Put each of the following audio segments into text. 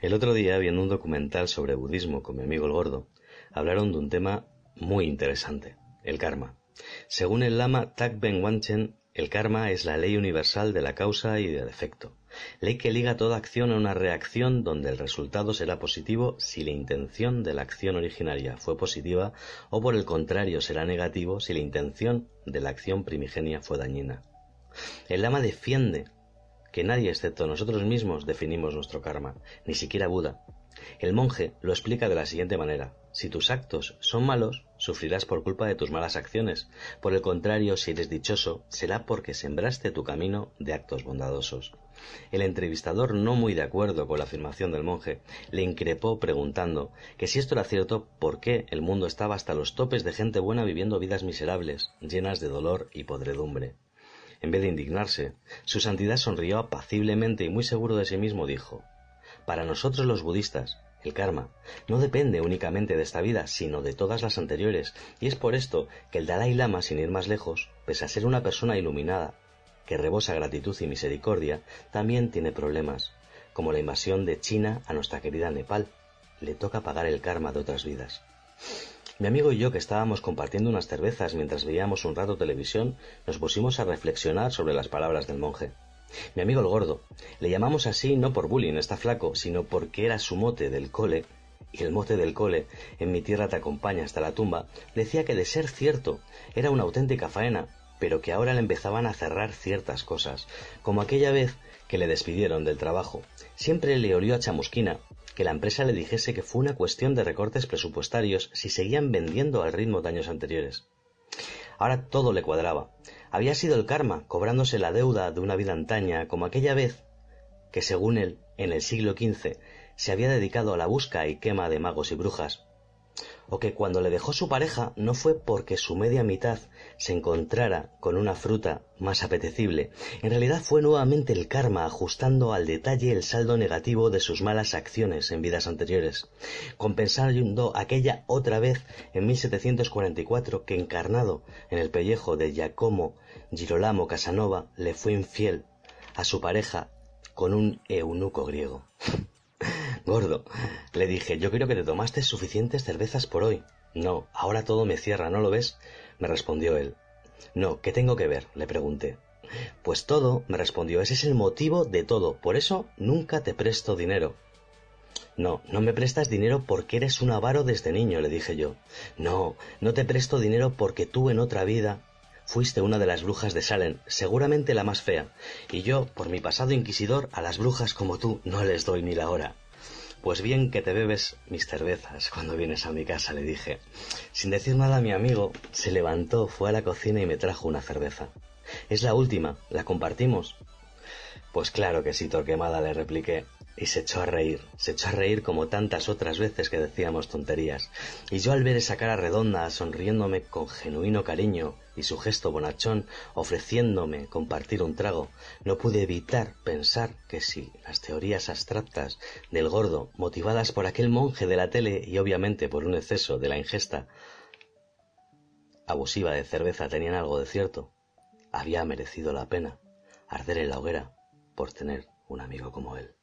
El otro día, viendo un documental sobre budismo con mi amigo el gordo, hablaron de un tema muy interesante, el karma. Según el lama Ben Wanchen, el karma es la ley universal de la causa y del efecto, ley que liga toda acción a una reacción donde el resultado será positivo si la intención de la acción originaria fue positiva o por el contrario será negativo si la intención de la acción primigenia fue dañina. El lama defiende que nadie excepto nosotros mismos definimos nuestro karma, ni siquiera Buda. El monje lo explica de la siguiente manera. Si tus actos son malos, sufrirás por culpa de tus malas acciones. Por el contrario, si eres dichoso, será porque sembraste tu camino de actos bondadosos. El entrevistador, no muy de acuerdo con la afirmación del monje, le increpó preguntando que si esto era cierto, ¿por qué el mundo estaba hasta los topes de gente buena viviendo vidas miserables, llenas de dolor y podredumbre? En vez de indignarse, su santidad sonrió apaciblemente y muy seguro de sí mismo dijo Para nosotros los budistas, el karma no depende únicamente de esta vida, sino de todas las anteriores, y es por esto que el Dalai Lama, sin ir más lejos, pese a ser una persona iluminada, que rebosa gratitud y misericordia, también tiene problemas, como la invasión de China a nuestra querida Nepal. Le toca pagar el karma de otras vidas. Mi amigo y yo, que estábamos compartiendo unas cervezas mientras veíamos un rato televisión, nos pusimos a reflexionar sobre las palabras del monje. Mi amigo el gordo, le llamamos así no por bullying, está flaco, sino porque era su mote del cole, y el mote del cole, en mi tierra te acompaña hasta la tumba, decía que de ser cierto, era una auténtica faena, pero que ahora le empezaban a cerrar ciertas cosas, como aquella vez que le despidieron del trabajo. Siempre le olió a chamusquina, que la empresa le dijese que fue una cuestión de recortes presupuestarios si seguían vendiendo al ritmo de años anteriores. Ahora todo le cuadraba. Había sido el karma, cobrándose la deuda de una vida antaña, como aquella vez que, según él, en el siglo XV, se había dedicado a la busca y quema de magos y brujas, o que cuando le dejó su pareja no fue porque su media mitad se encontrara con una fruta más apetecible, en realidad fue nuevamente el karma ajustando al detalle el saldo negativo de sus malas acciones en vidas anteriores, compensando aquella otra vez en 1744 que encarnado en el pellejo de Giacomo Girolamo Casanova le fue infiel a su pareja con un eunuco griego. Gordo, le dije, yo creo que te tomaste suficientes cervezas por hoy. No, ahora todo me cierra, ¿no lo ves? me respondió él. No, ¿qué tengo que ver? le pregunté. Pues todo, me respondió, ese es el motivo de todo, por eso nunca te presto dinero. No, no me prestas dinero porque eres un avaro desde niño, le dije yo. No, no te presto dinero porque tú en otra vida fuiste una de las brujas de Salem, seguramente la más fea, y yo, por mi pasado inquisidor, a las brujas como tú no les doy ni la hora. Pues bien que te bebes mis cervezas cuando vienes a mi casa, le dije. Sin decir nada mi amigo, se levantó, fue a la cocina y me trajo una cerveza. Es la última, ¿la compartimos? Pues claro que sí, Torquemada, le repliqué y se echó a reír, se echó a reír como tantas otras veces que decíamos tonterías. Y yo al ver esa cara redonda, sonriéndome con genuino cariño, y su gesto bonachón, ofreciéndome compartir un trago, no pude evitar pensar que si las teorías abstractas del gordo, motivadas por aquel monje de la tele y obviamente por un exceso de la ingesta abusiva de cerveza tenían algo de cierto, había merecido la pena arder en la hoguera por tener un amigo como él.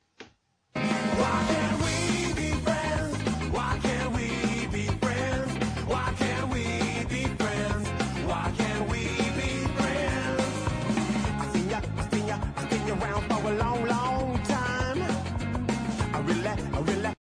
around